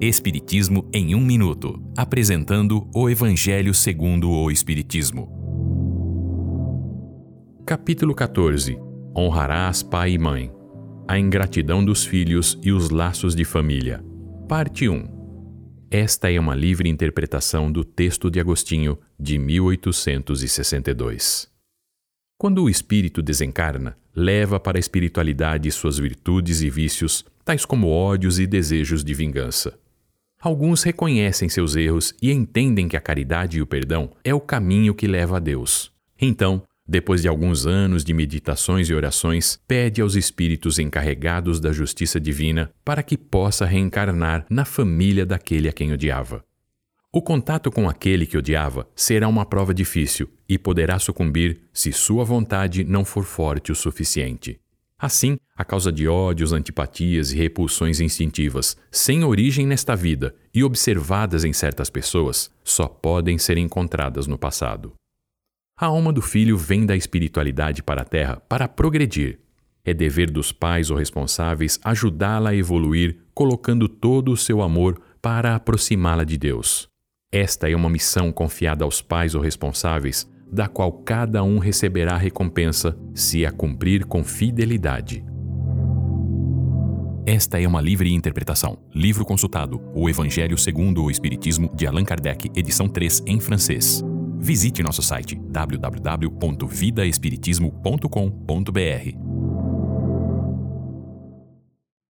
Espiritismo em um minuto, apresentando o Evangelho segundo o Espiritismo. Capítulo 14. Honrarás pai e mãe. A ingratidão dos filhos e os laços de família. Parte 1. Esta é uma livre interpretação do texto de Agostinho de 1862. Quando o espírito desencarna, leva para a espiritualidade suas virtudes e vícios, tais como ódios e desejos de vingança. Alguns reconhecem seus erros e entendem que a caridade e o perdão é o caminho que leva a Deus. Então, depois de alguns anos de meditações e orações, pede aos espíritos encarregados da justiça divina para que possa reencarnar na família daquele a quem odiava. O contato com aquele que odiava será uma prova difícil e poderá sucumbir se sua vontade não for forte o suficiente. Assim, a causa de ódios, antipatias e repulsões instintivas, sem origem nesta vida e observadas em certas pessoas, só podem ser encontradas no passado. A alma do filho vem da espiritualidade para a terra para progredir. É dever dos pais ou responsáveis ajudá-la a evoluir, colocando todo o seu amor para aproximá-la de Deus. Esta é uma missão confiada aos pais ou responsáveis, da qual cada um receberá recompensa se a cumprir com fidelidade. Esta é uma livre interpretação. Livro consultado: O Evangelho segundo o Espiritismo, de Allan Kardec, edição 3, em francês. Visite nosso site www.vidaespiritismo.com.br.